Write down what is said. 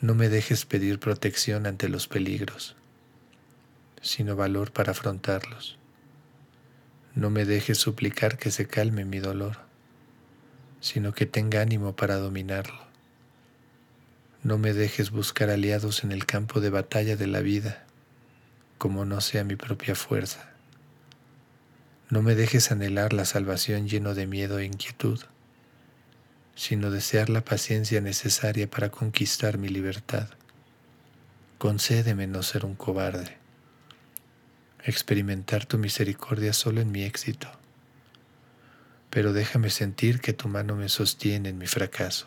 No me dejes pedir protección ante los peligros, sino valor para afrontarlos. No me dejes suplicar que se calme mi dolor, sino que tenga ánimo para dominarlo. No me dejes buscar aliados en el campo de batalla de la vida, como no sea mi propia fuerza. No me dejes anhelar la salvación lleno de miedo e inquietud sino desear la paciencia necesaria para conquistar mi libertad. Concédeme no ser un cobarde, experimentar tu misericordia solo en mi éxito, pero déjame sentir que tu mano me sostiene en mi fracaso.